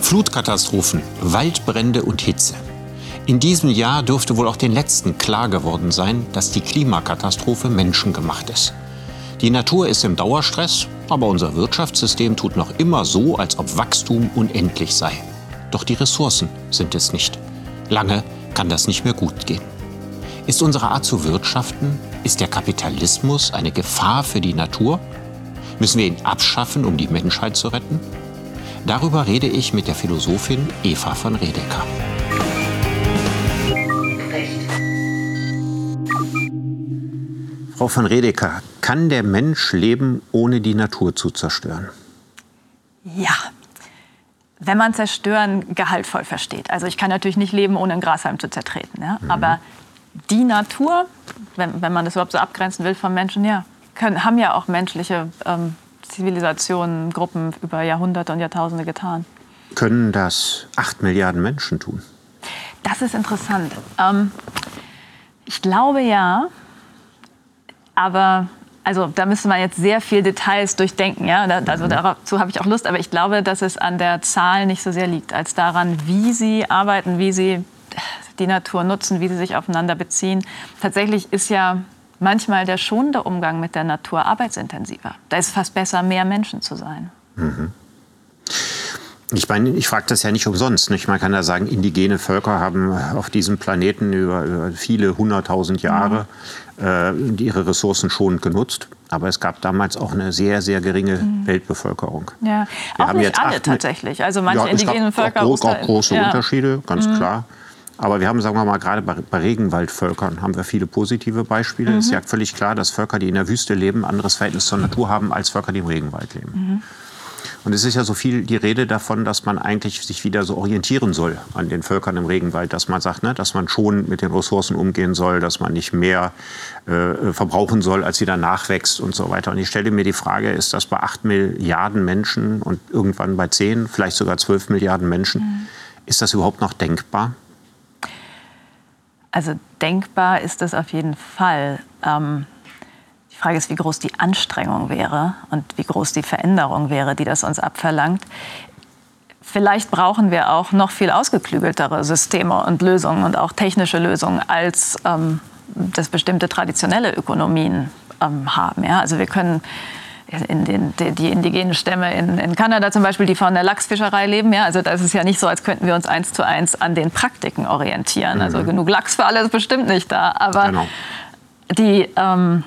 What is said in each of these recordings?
Flutkatastrophen, Waldbrände und Hitze. In diesem Jahr dürfte wohl auch den letzten klar geworden sein, dass die Klimakatastrophe menschengemacht ist. Die Natur ist im Dauerstress, aber unser Wirtschaftssystem tut noch immer so, als ob Wachstum unendlich sei. Doch die Ressourcen sind es nicht. Lange kann das nicht mehr gut gehen. Ist unsere Art zu wirtschaften, ist der Kapitalismus eine Gefahr für die Natur? Müssen wir ihn abschaffen, um die Menschheit zu retten? Darüber rede ich mit der Philosophin Eva von Redeker. Frau von Redeker, kann der Mensch leben, ohne die Natur zu zerstören? Ja, wenn man zerstören gehaltvoll versteht. Also ich kann natürlich nicht leben, ohne einen Grashalm zu zertreten. Ja? Mhm. Aber die Natur, wenn, wenn man das überhaupt so abgrenzen will vom Menschen, ja, können, haben ja auch menschliche ähm, Zivilisationen, Gruppen über Jahrhunderte und Jahrtausende getan. Können das acht Milliarden Menschen tun? Das ist interessant. Ähm, ich glaube ja, aber also da müsste man jetzt sehr viel Details durchdenken. Ja? Also mhm. dazu habe ich auch Lust. Aber ich glaube, dass es an der Zahl nicht so sehr liegt, als daran, wie sie arbeiten, wie sie die Natur nutzen, wie sie sich aufeinander beziehen. Tatsächlich ist ja manchmal der schonende Umgang mit der Natur arbeitsintensiver. Da ist es fast besser, mehr Menschen zu sein. Mhm. Ich meine, ich frage das ja nicht umsonst. Nicht? Man kann ja sagen, indigene Völker haben auf diesem Planeten über, über viele hunderttausend Jahre mhm. äh, ihre Ressourcen schonend genutzt. Aber es gab damals auch eine sehr, sehr geringe mhm. Weltbevölkerung. Ja, Wir auch nicht alle tatsächlich. Also manche ja, indigenen Völker. Auch, auch große ja. Unterschiede, ganz mhm. klar. Aber wir haben, sagen wir mal, gerade bei, Regenwaldvölkern haben wir viele positive Beispiele. Es ist ja völlig klar, dass Völker, die in der Wüste leben, ein anderes Verhältnis zur Natur haben als Völker, die im Regenwald leben. Und es ist ja so viel die Rede davon, dass man eigentlich sich wieder so orientieren soll an den Völkern im Regenwald, dass man sagt, ne, dass man schon mit den Ressourcen umgehen soll, dass man nicht mehr äh, verbrauchen soll, als sie dann nachwächst und so weiter. Und ich stelle mir die Frage, ist das bei acht Milliarden Menschen und irgendwann bei zehn, vielleicht sogar zwölf Milliarden Menschen, mhm. ist das überhaupt noch denkbar? Also denkbar ist das auf jeden Fall. Ähm die Frage ist, wie groß die Anstrengung wäre und wie groß die Veränderung wäre, die das uns abverlangt. Vielleicht brauchen wir auch noch viel ausgeklügeltere Systeme und Lösungen und auch technische Lösungen, als ähm, das bestimmte traditionelle Ökonomien ähm, haben. Ja? Also wir können in den, die, die, indigenen Stämme in, in, Kanada zum Beispiel, die von der Lachsfischerei leben. Ja, also das ist ja nicht so, als könnten wir uns eins zu eins an den Praktiken orientieren. Also mhm. Also genug Lachs für alle ist bestimmt nicht da. Aber genau. die, ähm,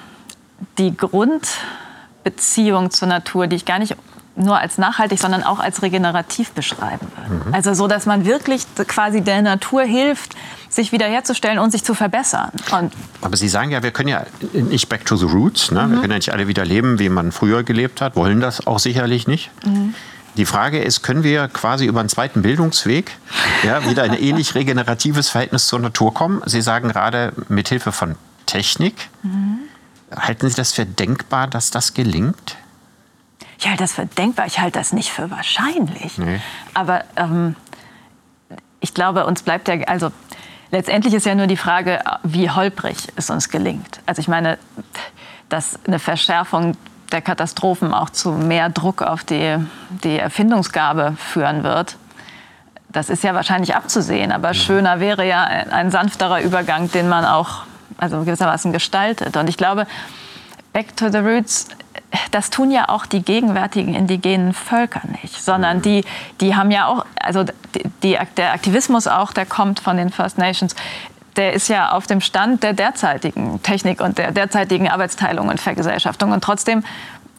die Grundbeziehung zur Natur, die ich gar nicht nur als nachhaltig, sondern auch als regenerativ beschreiben würde. Mhm. Also so, dass man wirklich quasi der Natur hilft, sich wiederherzustellen und sich zu verbessern. Und Aber Sie sagen ja, wir können ja nicht back to the roots. Ne? Mhm. Wir können ja nicht alle wieder leben, wie man früher gelebt hat, wollen das auch sicherlich nicht. Mhm. Die Frage ist, können wir quasi über einen zweiten Bildungsweg ja, wieder ein ähnlich regeneratives Verhältnis zur Natur kommen? Sie sagen gerade mit Hilfe von Technik. Mhm. Halten Sie das für denkbar, dass das gelingt? Ich halte das für denkbar, ich halte das nicht für wahrscheinlich. Nee. Aber ähm, ich glaube, uns bleibt ja, also letztendlich ist ja nur die Frage, wie holprig es uns gelingt. Also ich meine, dass eine Verschärfung der Katastrophen auch zu mehr Druck auf die, die Erfindungsgabe führen wird, das ist ja wahrscheinlich abzusehen. Aber mhm. schöner wäre ja ein, ein sanfterer Übergang, den man auch also gewissermaßen gestaltet. Und ich glaube, Back to the Roots, das tun ja auch die gegenwärtigen indigenen Völker nicht, sondern die, die haben ja auch, also die, der Aktivismus auch, der kommt von den First Nations, der ist ja auf dem Stand der derzeitigen Technik und der derzeitigen Arbeitsteilung und Vergesellschaftung. Und trotzdem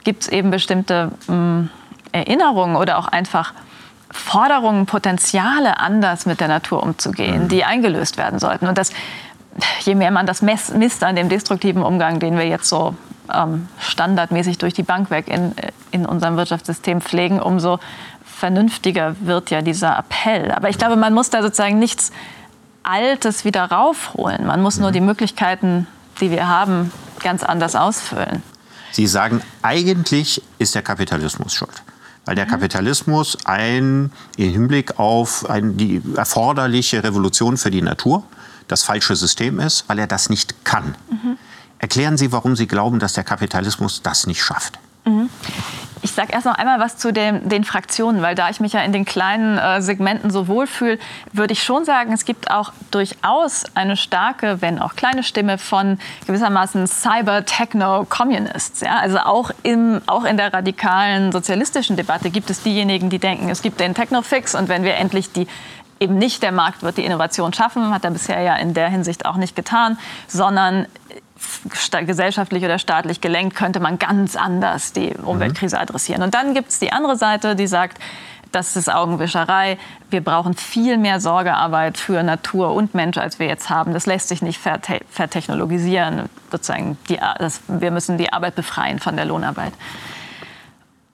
gibt es eben bestimmte mh, hm, Erinnerungen oder auch einfach Forderungen, Potenziale, anders mit der Natur umzugehen, mhm. die eingelöst werden sollten. Und das je mehr man das misst an dem destruktiven Umgang, den wir jetzt so ähm, standardmäßig durch die Bank weg in, in unserem Wirtschaftssystem pflegen, umso vernünftiger wird ja dieser Appell. Aber ich glaube, man muss da sozusagen nichts Altes wieder raufholen. Man muss nur die Möglichkeiten, die wir haben, ganz anders ausfüllen. Sie sagen, eigentlich ist der Kapitalismus schuld. weil der Kapitalismus ein, im Hinblick auf ein, die erforderliche Revolution für die Natur das falsche System ist, weil er das nicht kann. Mhm. Erklären Sie, warum Sie glauben, dass der Kapitalismus das nicht schafft. Mhm. Ich sage erst noch einmal was zu den, den, Fraktionen, weil da ich mich ja in den kleinen äh, Segmenten so wohlfühle, würde ich schon sagen, es gibt auch durchaus eine starke, wenn auch kleine Stimme von gewissermaßen Cyber-Techno-Communists. Ja? Also auch, im, auch in der radikalen sozialistischen Debatte gibt es diejenigen, die denken, es gibt den Techno-Fix und wenn wir endlich die eben nicht der Markt wird die Innovation schaffen, hat er bisher ja in der Hinsicht auch nicht getan, sondern gesellschaftlich oder staatlich gelenkt, könnte man ganz anders die Umweltkrise adressieren. Und dann gibt es die andere Seite, die sagt, das ist Augenwischerei. Wir brauchen viel mehr Sorgearbeit für Natur und Mensch, als wir jetzt haben. Das lässt sich nicht vertechnologisieren. Sozusagen die, das, wir müssen die Arbeit befreien von der Lohnarbeit.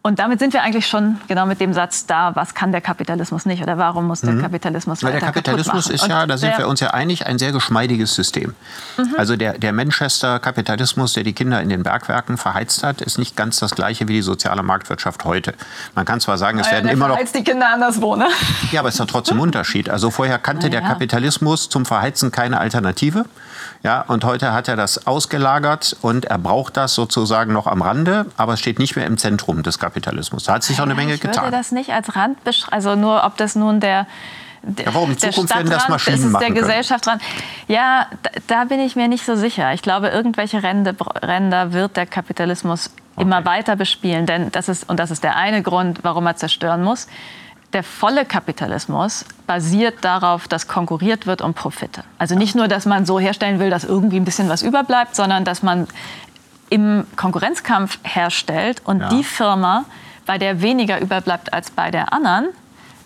Und damit sind wir eigentlich schon genau mit dem Satz da, was kann der Kapitalismus nicht oder warum muss der mhm. Kapitalismus Weil der Kapitalismus ist ja, da sind wir uns ja einig, ein sehr geschmeidiges System. Mhm. Also der, der Manchester-Kapitalismus, der die Kinder in den Bergwerken verheizt hat, ist nicht ganz das gleiche wie die soziale Marktwirtschaft heute. Man kann zwar sagen, es werden immer noch... die Kinder anderswo, ne? Ja, aber es ist doch trotzdem ein Unterschied. Also vorher kannte ja. der Kapitalismus zum Verheizen keine Alternative. Ja, und heute hat er das ausgelagert und er braucht das sozusagen noch am Rande, aber es steht nicht mehr im Zentrum des Kapitalismus. Da hat sich auch eine Menge ich getan. Ich würde das nicht als Rand beschreiben, also nur ob das nun der ja, warum? In Zukunft werden das Maschinen ist es der Gesellschaft dran. Ja, da, da, bin ich mir nicht so sicher. Ich glaube, irgendwelche Ränder, Ränder wird der Kapitalismus okay. immer weiter bespielen. Denn das ist, und das ist der eine Grund, warum er zerstören muss der volle Kapitalismus basiert darauf, dass konkurriert wird um Profite. Also nicht nur, dass man so herstellen will, dass irgendwie ein bisschen was überbleibt, sondern dass man im Konkurrenzkampf herstellt und ja. die Firma, bei der weniger überbleibt als bei der anderen,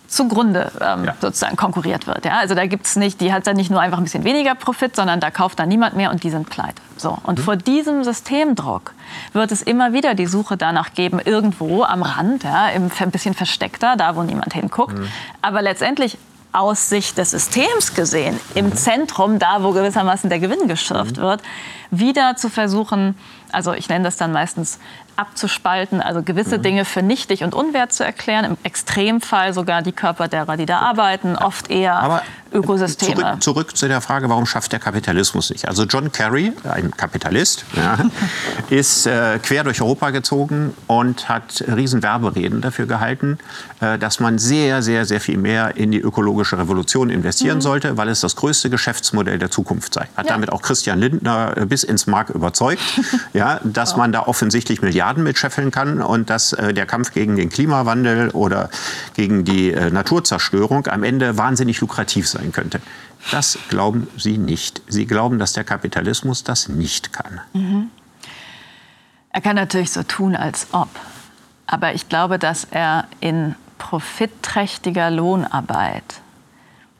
zugrunde ähm, ja. sozusagen konkurriert wird. Ja? Also da gibt es nicht, die hat dann nicht nur einfach ein bisschen weniger Profit, sondern da kauft dann niemand mehr und die sind pleite. So. Und mhm. vor diesem Systemdruck wird es immer wieder die Suche danach geben, irgendwo am Rand, ja, ein bisschen versteckter, da wo niemand hinguckt. Mhm. Aber letztendlich aus Sicht des Systems gesehen, im mhm. Zentrum, da wo gewissermaßen der Gewinn geschürft mhm. wird, wieder zu versuchen, also ich nenne das dann meistens abzuspalten, also gewisse mhm. Dinge für nichtig und unwert zu erklären, im Extremfall sogar die Körper derer, die da arbeiten, oft eher Aber Ökosysteme. Zurück, zurück, zu der Frage, warum schafft der Kapitalismus nicht? Also John Kerry, ein Kapitalist, ja, ist äh, quer durch Europa gezogen und hat riesen Werbereden dafür gehalten, äh, dass man sehr, sehr, sehr viel mehr in die ökologische Revolution investieren mhm. sollte, weil es das größte Geschäftsmodell der Zukunft sei. Hat ja. damit auch Christian Lindner äh, bis ins Mark überzeugt, ja, dass man da offensichtlich Milliarden mitscheffeln kann und dass äh, der Kampf gegen den Klimawandel oder gegen die äh, Naturzerstörung am Ende wahnsinnig lukrativ sein sein könnte. Das glauben Sie nicht. Sie glauben, dass der Kapitalismus das nicht kann. Mhm. Er kann natürlich so tun, als ob. Aber ich glaube, dass er in profitträchtiger Lohnarbeit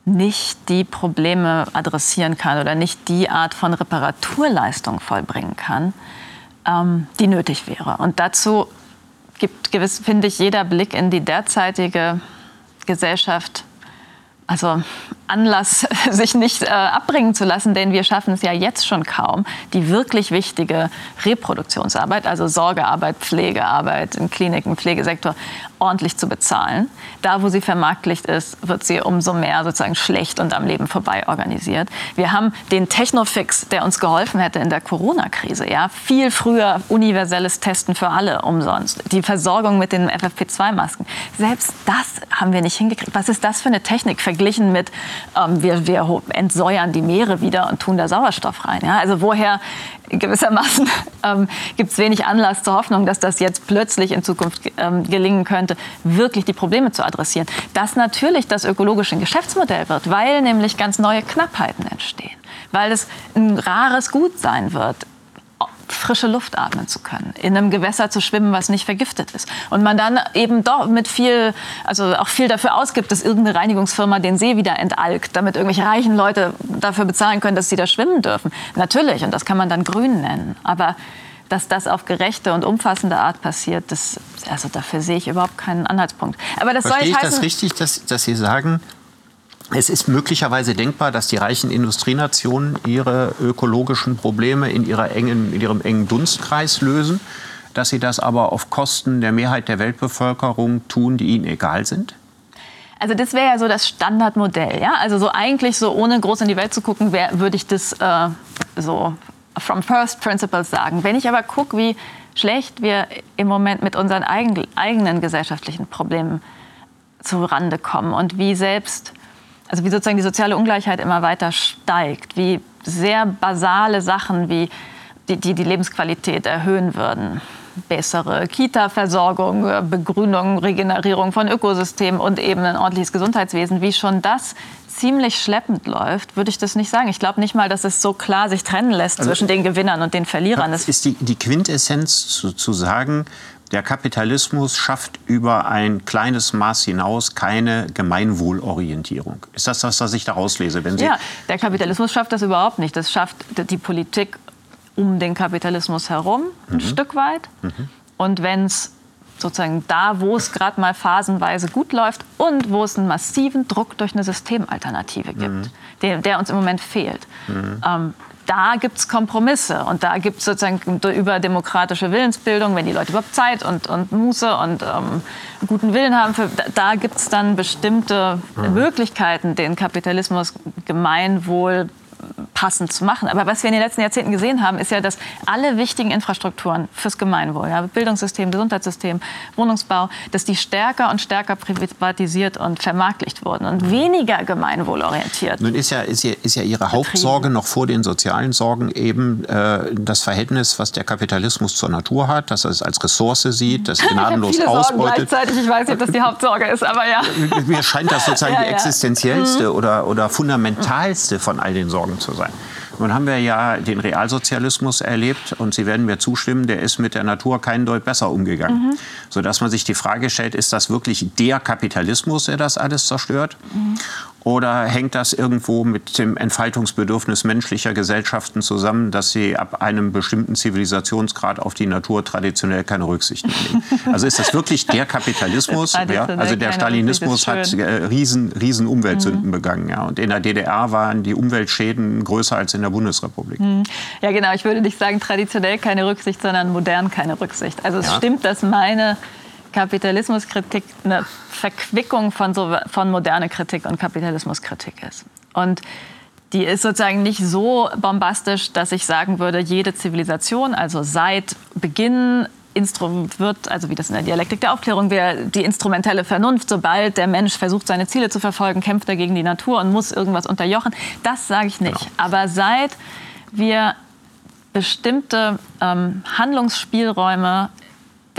nicht die Probleme adressieren kann oder nicht die Art von Reparaturleistung vollbringen kann, ähm, die nötig wäre. Und dazu gibt gewiss, finde ich, jeder Blick in die derzeitige Gesellschaft also Anlass, sich nicht äh, abbringen zu lassen, denn wir schaffen es ja jetzt schon kaum, die wirklich wichtige Reproduktionsarbeit, also Sorgearbeit, Pflegearbeit im Kliniken, Pflegesektor, ordentlich zu bezahlen. Da, wo sie vermarktlicht ist, wird sie umso mehr sozusagen schlecht und am Leben vorbei organisiert. Wir haben den Technofix, der uns geholfen hätte in der Corona-Krise. Ja? Viel früher universelles Testen für alle umsonst. Die Versorgung mit den FFP2-Masken. Selbst das haben wir nicht hingekriegt. Was ist das für eine Technik verglichen mit ähm, wir, wir entsäuern die Meere wieder und tun da Sauerstoff rein. Ja? Also woher gewissermaßen ähm, gibt es wenig Anlass zur Hoffnung, dass das jetzt plötzlich in Zukunft ähm, gelingen könnte, wirklich die Probleme zu adressieren. Das natürlich das ökologische Geschäftsmodell wird, weil nämlich ganz neue Knappheiten entstehen weil es ein rares Gut sein wird, frische Luft atmen zu können, in einem Gewässer zu schwimmen, was nicht vergiftet ist. Und man dann eben doch mit viel, also auch viel dafür ausgibt, dass irgendeine Reinigungsfirma den See wieder entalkt, damit irgendwelche reichen Leute dafür bezahlen können, dass sie da schwimmen dürfen. Natürlich, und das kann man dann grün nennen. Aber dass das auf gerechte und umfassende Art passiert, das, also dafür sehe ich überhaupt keinen Anhaltspunkt. Aber das Verstehe soll ich heißen, das richtig, dass, dass Sie sagen, es ist möglicherweise denkbar, dass die reichen Industrienationen ihre ökologischen Probleme in, engen, in ihrem engen Dunstkreis lösen dass sie das aber auf Kosten der Mehrheit der Weltbevölkerung tun, die ihnen egal sind? Also das wäre ja so das Standardmodell, ja. Also so eigentlich so ohne groß in die Welt zu gucken, würde ich das äh, so from first principles sagen. Wenn ich aber gucke, wie schlecht wir im Moment mit unseren eigen, eigenen gesellschaftlichen Problemen zu Rande kommen und wie selbst, also wie sozusagen die soziale Ungleichheit immer weiter steigt, wie sehr basale Sachen wie die die, die Lebensqualität erhöhen würden. Bessere Kita-Versorgung, Begrünung, Regenerierung von Ökosystemen und eben ein ordentliches Gesundheitswesen, wie schon das ziemlich schleppend läuft, würde ich das nicht sagen. Ich glaube nicht mal, dass es so klar sich trennen lässt also, zwischen den Gewinnern und den Verlierern. Das ist die, die Quintessenz zu, zu sagen, der Kapitalismus schafft über ein kleines Maß hinaus keine Gemeinwohlorientierung. Ist das das, was ich daraus lese? Wenn Sie ja, der Kapitalismus schafft das überhaupt nicht. Das schafft die Politik um den Kapitalismus herum ein mhm. Stück weit. Mhm. Und wenn es sozusagen da, wo es gerade mal phasenweise gut läuft und wo es einen massiven Druck durch eine Systemalternative gibt, mhm. der, der, uns im Moment fehlt. Mhm. Ähm, da gibt es Kompromisse und da gibt es sozusagen über demokratische Willensbildung, wenn die Leute überhaupt Zeit und, und Muße und ähm, guten Willen haben, für, da, gibt es dann bestimmte mhm. Möglichkeiten, den Kapitalismus gemeinwohl passend zu machen. Aber was wir in den letzten Jahrzehnten gesehen haben, ist ja, dass alle wichtigen Infrastrukturen fürs Gemeinwohl, ja, Bildungssystem, Gesundheitssystem, Wohnungsbau, dass die stärker und stärker privatisiert und vermarktlicht wurden und weniger gemeinwohlorientiert. Nun ist ja, ist ja, ist ja Ihre Hauptsorge noch vor den sozialen Sorgen eben äh, das Verhältnis, was der Kapitalismus zur Natur hat, dass er es als Ressource sieht, das gnadenlos ich ausbeutet. Gleichzeitig. Ich weiß nicht, ob das die Hauptsorge ist, aber ja. Mir scheint das sozusagen ja, die existenziellste ja. oder, oder fundamentalste von all den Sorgen Sorgen zu sein. Nun haben wir ja den Realsozialismus erlebt und Sie werden mir zustimmen, der ist mit der Natur keinen Deut besser umgegangen. Mhm. Sodass man sich die Frage stellt, ist das wirklich der Kapitalismus, der das alles zerstört? Mhm. Oder hängt das irgendwo mit dem Entfaltungsbedürfnis menschlicher Gesellschaften zusammen, dass sie ab einem bestimmten Zivilisationsgrad auf die Natur traditionell keine Rücksicht nehmen? Also ist das wirklich der Kapitalismus? ja? Also der Stalinismus hat äh, riesen, riesen Umweltsünden mhm. begangen. Ja? Und in der DDR waren die Umweltschäden größer als in der Bundesrepublik. Mhm. Ja, genau. Ich würde nicht sagen traditionell keine Rücksicht, sondern modern keine Rücksicht. Also es ja. stimmt, dass meine Kapitalismuskritik eine Verquickung von, so, von moderne Kritik und Kapitalismuskritik ist. Und die ist sozusagen nicht so bombastisch, dass ich sagen würde, jede Zivilisation, also seit Beginn wird, also wie das in der Dialektik der Aufklärung wäre, die instrumentelle Vernunft, sobald der Mensch versucht, seine Ziele zu verfolgen, kämpft er gegen die Natur und muss irgendwas unterjochen. Das sage ich nicht. Genau. Aber seit wir bestimmte ähm, Handlungsspielräume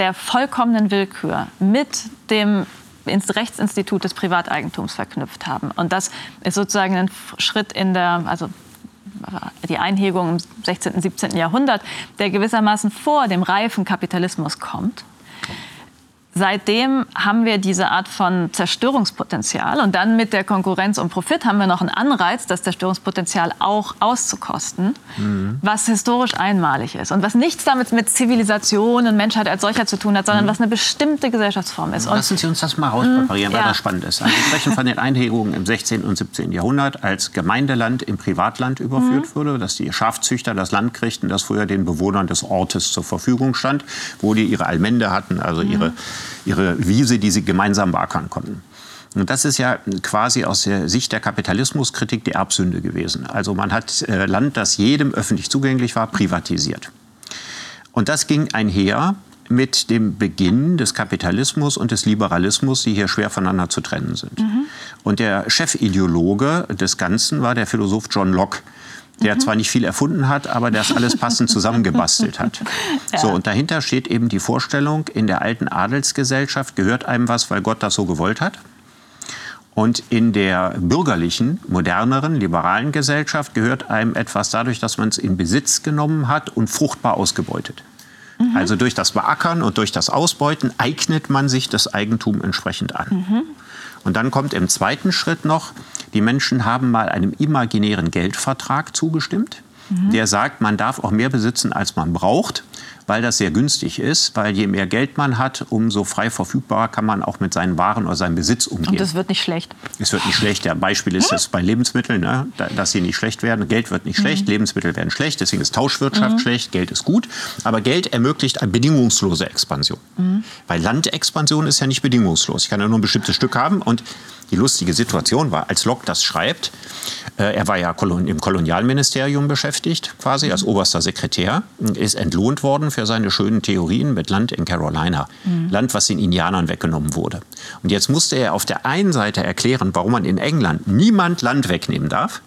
der vollkommenen Willkür mit dem Rechtsinstitut des Privateigentums verknüpft haben. Und das ist sozusagen ein Schritt in der, also die Einhegung im 16., und 17. Jahrhundert, der gewissermaßen vor dem reifen Kapitalismus kommt seitdem haben wir diese Art von Zerstörungspotenzial und dann mit der Konkurrenz um Profit haben wir noch einen Anreiz, das Zerstörungspotenzial auch auszukosten, mhm. was historisch einmalig ist und was nichts damit mit Zivilisation und Menschheit als solcher zu tun hat, sondern mhm. was eine bestimmte Gesellschaftsform ist. Und Lassen Sie uns das mal rauspräparieren, weil ja. das spannend ist. Also wir sprechen von den Einhegungen im 16. und 17. Jahrhundert, als Gemeindeland in Privatland überführt mhm. wurde, dass die Schafzüchter das Land kriegten, das früher den Bewohnern des Ortes zur Verfügung stand, wo die ihre Allmende hatten, also ihre mhm ihre Wiese, die sie gemeinsam beackern konnten. Und das ist ja quasi aus der Sicht der Kapitalismuskritik die Erbsünde gewesen. Also man hat äh, Land, das jedem öffentlich zugänglich war, privatisiert. Und das ging einher mit dem Beginn des Kapitalismus und des Liberalismus, die hier schwer voneinander zu trennen sind. Mhm. Und der Chefideologe des Ganzen war der Philosoph John Locke der mhm. zwar nicht viel erfunden hat, aber das alles passend zusammengebastelt hat. Ja. So, und dahinter steht eben die Vorstellung, in der alten Adelsgesellschaft gehört einem was, weil Gott das so gewollt hat. Und in der bürgerlichen, moderneren, liberalen Gesellschaft gehört einem etwas dadurch, dass man es in Besitz genommen hat und fruchtbar ausgebeutet. Mhm. Also durch das Beackern und durch das Ausbeuten eignet man sich das Eigentum entsprechend an. Mhm. Und dann kommt im zweiten Schritt noch, die Menschen haben mal einem imaginären Geldvertrag zugestimmt. Mhm. Der sagt, man darf auch mehr besitzen, als man braucht, weil das sehr günstig ist, weil je mehr Geld man hat, umso frei verfügbar kann man auch mit seinen Waren oder seinem Besitz umgehen. Und es wird nicht schlecht. Es wird nicht schlecht. Der Beispiel ist es bei Lebensmitteln, ne? dass sie nicht schlecht werden. Geld wird nicht mhm. schlecht, Lebensmittel werden schlecht, deswegen ist Tauschwirtschaft mhm. schlecht, Geld ist gut. Aber Geld ermöglicht eine bedingungslose Expansion. Mhm. Weil Landexpansion ist ja nicht bedingungslos. Ich kann ja nur ein bestimmtes Stück haben und die lustige Situation war, als Locke das schreibt, äh, er war ja im Kolonialministerium beschäftigt, quasi als oberster Sekretär, ist entlohnt worden für seine schönen Theorien mit Land in Carolina. Mhm. Land, was den Indianern weggenommen wurde. Und jetzt musste er auf der einen Seite erklären, warum man in England niemand Land wegnehmen darf.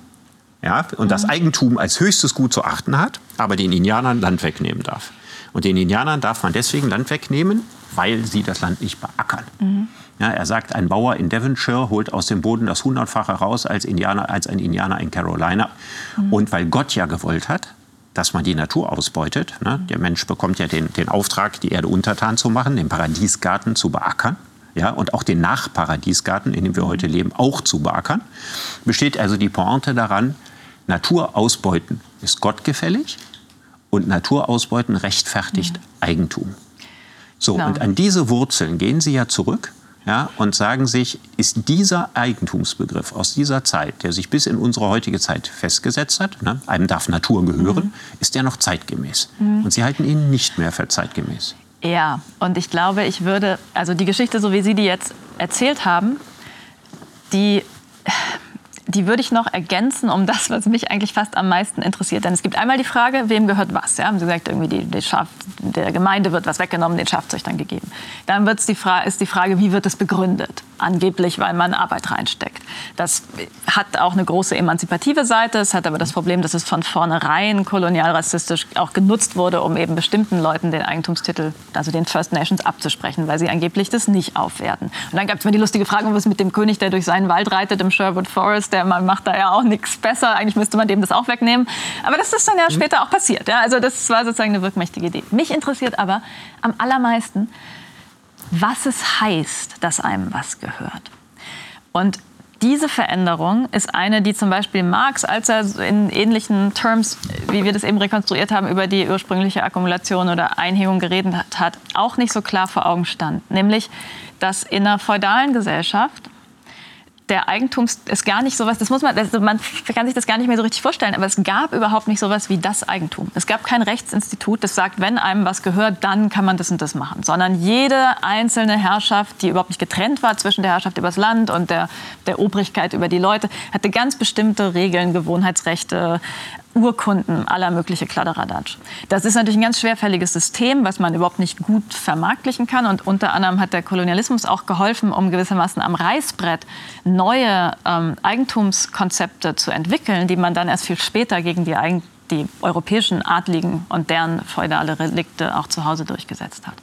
Ja, und mhm. das Eigentum als höchstes Gut zu achten hat, aber den Indianern Land wegnehmen darf. Und den Indianern darf man deswegen Land wegnehmen, weil sie das Land nicht beackern. Mhm. Ja, er sagt, ein Bauer in Devonshire holt aus dem Boden das hundertfache raus als, Indianer, als ein Indianer in Carolina. Mhm. Und weil Gott ja gewollt hat, dass man die Natur ausbeutet, ne? der Mensch bekommt ja den, den Auftrag, die Erde untertan zu machen, den Paradiesgarten zu beackern. Ja, und auch den Nachparadiesgarten, in dem wir heute leben, auch zu beackern, besteht also die Pointe daran, Natur ausbeuten ist gottgefällig und Natur ausbeuten rechtfertigt mhm. Eigentum. So, genau. und an diese Wurzeln gehen Sie ja zurück ja, und sagen sich, ist dieser Eigentumsbegriff aus dieser Zeit, der sich bis in unsere heutige Zeit festgesetzt hat, ne, einem darf Natur gehören, mhm. ist der noch zeitgemäß? Mhm. Und Sie halten ihn nicht mehr für zeitgemäß. Ja, und ich glaube, ich würde, also die Geschichte, so wie Sie die jetzt erzählt haben, die die würde ich noch ergänzen um das, was mich eigentlich fast am meisten interessiert. Denn es gibt einmal die Frage, wem gehört was? Ja, haben Sie gesagt, irgendwie die, die Schaf, der Gemeinde wird was weggenommen, den Schafzüchtern gegeben. Dann wird's die ist die Frage, wie wird es begründet? Angeblich, weil man Arbeit reinsteckt. Das hat auch eine große emanzipative Seite. Es hat aber das Problem, dass es von vornherein kolonialrassistisch auch genutzt wurde, um eben bestimmten Leuten den Eigentumstitel, also den First Nations, abzusprechen, weil sie angeblich das nicht aufwerten. Und dann gab es mir die lustige Frage, was mit dem König, der durch seinen Wald reitet im Sherwood Forest, der man macht da ja auch nichts besser. Eigentlich müsste man dem das auch wegnehmen. Aber das ist dann ja mhm. später auch passiert. Ja? Also das war sozusagen eine wirkmächtige Idee. Mich interessiert aber am allermeisten, was es heißt, dass einem was gehört. Und diese Veränderung ist eine, die zum Beispiel Marx, als er in ähnlichen Terms, wie wir das eben rekonstruiert haben, über die ursprüngliche Akkumulation oder Einhegung geredet hat, auch nicht so klar vor Augen stand. Nämlich, dass in einer feudalen Gesellschaft der Eigentums ist gar nicht sowas, das muss man, das, man kann sich das gar nicht mehr so richtig vorstellen, aber es gab überhaupt nicht sowas wie das Eigentum. Es gab kein Rechtsinstitut, das sagt, wenn einem was gehört, dann kann man das und das machen, sondern jede einzelne Herrschaft, die überhaupt nicht getrennt war zwischen der Herrschaft über das Land und der, der Obrigkeit über die Leute, hatte ganz bestimmte Regeln, Gewohnheitsrechte, Urkunden, aller mögliche Kladderadatsch. Das ist natürlich ein ganz schwerfälliges System, was man überhaupt nicht gut vermarktlichen kann. Und unter anderem hat der Kolonialismus auch geholfen, um gewissermaßen am Reißbrett neue ähm, Eigentumskonzepte zu entwickeln, die man dann erst viel später gegen die, Eigen die europäischen Adligen und deren feudale Relikte auch zu Hause durchgesetzt hat.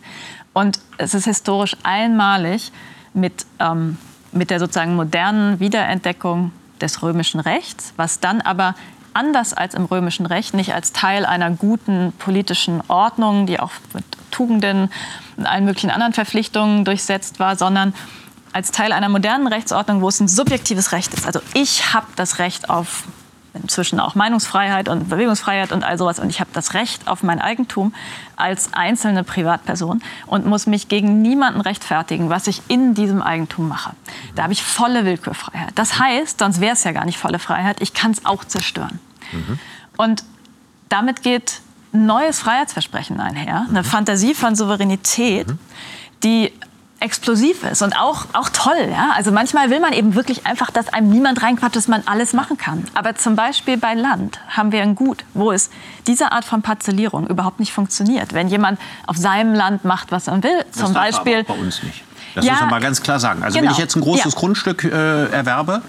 Und es ist historisch einmalig mit, ähm, mit der sozusagen modernen Wiederentdeckung des römischen Rechts, was dann aber anders als im römischen Recht nicht als Teil einer guten politischen Ordnung, die auch mit Tugenden und allen möglichen anderen Verpflichtungen durchsetzt war, sondern als Teil einer modernen Rechtsordnung, wo es ein subjektives Recht ist. Also ich habe das Recht auf inzwischen auch Meinungsfreiheit und Bewegungsfreiheit und all sowas. Und ich habe das Recht auf mein Eigentum als einzelne Privatperson und muss mich gegen niemanden rechtfertigen, was ich in diesem Eigentum mache. Da habe ich volle Willkürfreiheit. Das heißt, sonst wäre es ja gar nicht volle Freiheit, ich kann es auch zerstören. Mhm. Und damit geht ein neues Freiheitsversprechen einher, eine mhm. Fantasie von Souveränität, mhm. die explosiv ist und auch, auch toll. Ja? Also manchmal will man eben wirklich einfach, dass einem niemand reinquatscht, dass man alles machen kann. Aber zum Beispiel bei Land haben wir ein Gut, wo es diese Art von Parzellierung überhaupt nicht funktioniert. Wenn jemand auf seinem Land macht, was er will, zum das Beispiel. bei uns nicht. Das ja, muss man mal ganz klar sagen. Also genau. wenn ich jetzt ein großes ja. Grundstück äh, erwerbe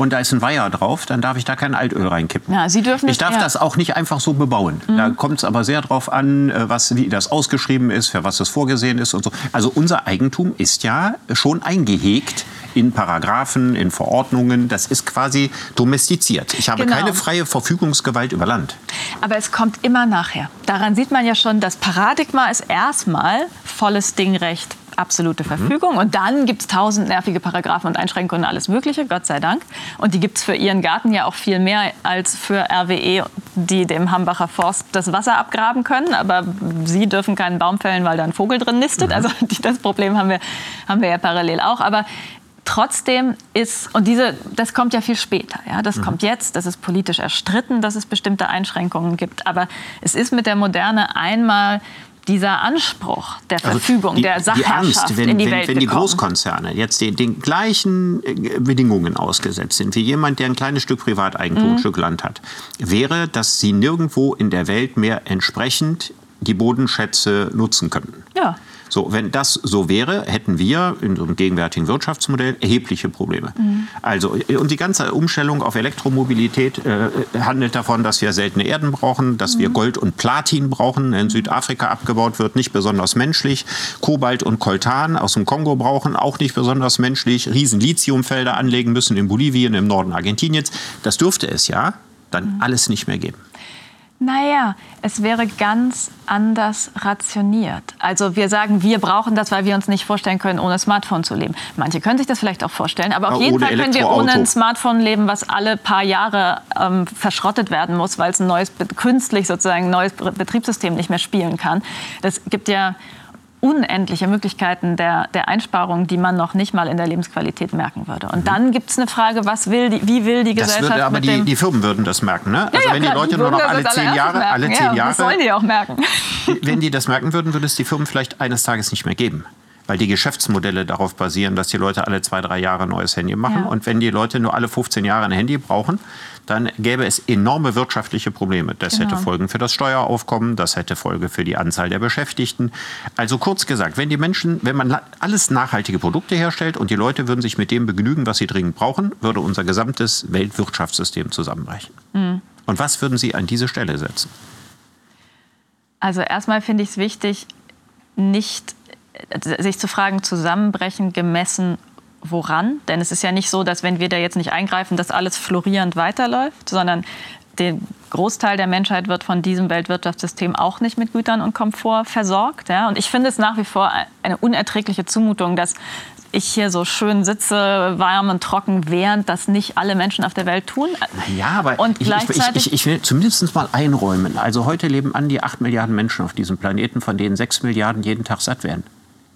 und da ist ein Weiher drauf, dann darf ich da kein Altöl reinkippen. Ja, Sie dürfen ich darf das auch nicht einfach so bebauen. Mhm. Da kommt es aber sehr darauf an, äh, was, wie das ausgeschrieben ist, für was es vorgesehen ist und so. Also unser Eigentum ist ja schon eingehegt in Paragraphen, in Verordnungen. Das ist quasi domestiziert. Ich habe genau. keine freie Verfügungsgewalt über Land. Aber es kommt immer nachher. Daran sieht man ja schon, das Paradigma ist erstmal volles Dingrecht, absolute Verfügung. Und dann gibt es tausend nervige Paragraphen und Einschränkungen und alles Mögliche, Gott sei Dank. Und die gibt es für ihren Garten ja auch viel mehr als für RWE, die dem Hambacher Forst das Wasser abgraben können. Aber sie dürfen keinen Baum fällen, weil da ein Vogel drin nistet. Mhm. Also das Problem haben wir, haben wir ja parallel auch. Aber Trotzdem ist, und diese, das kommt ja viel später, ja, das mhm. kommt jetzt, das ist politisch erstritten, dass es bestimmte Einschränkungen gibt, aber es ist mit der Moderne einmal dieser Anspruch der also Verfügung, die, der Sachherrschaft die Angst, wenn, in die wenn, Welt Wenn die Großkonzerne jetzt den, den, gleichen äh, Bedingungen ausgesetzt sind wie jemand, der ein kleines Stück Privateigentum, mhm. ein Stück Land hat, wäre, dass sie nirgendwo in der Welt mehr entsprechend die Bodenschätze nutzen könnten. Ja. So, wenn das so wäre, hätten wir in unserem gegenwärtigen Wirtschaftsmodell erhebliche Probleme. Mhm. Also, und die ganze Umstellung auf Elektromobilität äh, handelt davon, dass wir seltene Erden brauchen, dass mhm. wir Gold und Platin brauchen, in Südafrika abgebaut wird, nicht besonders menschlich. Kobalt und Koltan aus dem Kongo brauchen, auch nicht besonders menschlich. Riesen Lithiumfelder anlegen müssen in Bolivien, im Norden Argentiniens. Das dürfte es ja dann mhm. alles nicht mehr geben. Naja, es wäre ganz anders rationiert. Also wir sagen, wir brauchen das, weil wir uns nicht vorstellen können, ohne Smartphone zu leben. Manche können sich das vielleicht auch vorstellen, aber auf aber jeden Fall können wir ohne ein Smartphone leben, was alle paar Jahre ähm, verschrottet werden muss, weil es ein neues, künstlich sozusagen ein neues Betriebssystem nicht mehr spielen kann. Das gibt ja unendliche Möglichkeiten der, der Einsparung, die man noch nicht mal in der Lebensqualität merken würde. Und dann gibt es eine Frage, was will die, wie will die Gesellschaft das würde, aber die, die Firmen würden das merken, ne? Also ja, wenn die Leute die nur noch alle zehn Jahre, merken. alle zehn ja, Jahre, das sollen die auch merken. Wenn die das merken würden, würde es die Firmen vielleicht eines Tages nicht mehr geben weil die Geschäftsmodelle darauf basieren, dass die Leute alle zwei, drei Jahre ein neues Handy machen. Ja. Und wenn die Leute nur alle 15 Jahre ein Handy brauchen, dann gäbe es enorme wirtschaftliche Probleme. Das genau. hätte Folgen für das Steueraufkommen, das hätte Folge für die Anzahl der Beschäftigten. Also kurz gesagt, wenn die Menschen, wenn man alles nachhaltige Produkte herstellt und die Leute würden sich mit dem begnügen, was sie dringend brauchen, würde unser gesamtes Weltwirtschaftssystem zusammenbrechen. Mhm. Und was würden Sie an diese Stelle setzen? Also erstmal finde ich es wichtig, nicht sich zu fragen, zusammenbrechen, gemessen, woran? Denn es ist ja nicht so, dass wenn wir da jetzt nicht eingreifen, dass alles florierend weiterläuft, sondern der Großteil der Menschheit wird von diesem Weltwirtschaftssystem auch nicht mit Gütern und Komfort versorgt. Ja? Und ich finde es nach wie vor eine unerträgliche Zumutung, dass ich hier so schön sitze, warm und trocken, während das nicht alle Menschen auf der Welt tun. Ja, aber und ich, gleichzeitig ich, ich, ich will zumindest mal einräumen. Also heute leben an die 8 Milliarden Menschen auf diesem Planeten, von denen 6 Milliarden jeden Tag satt werden.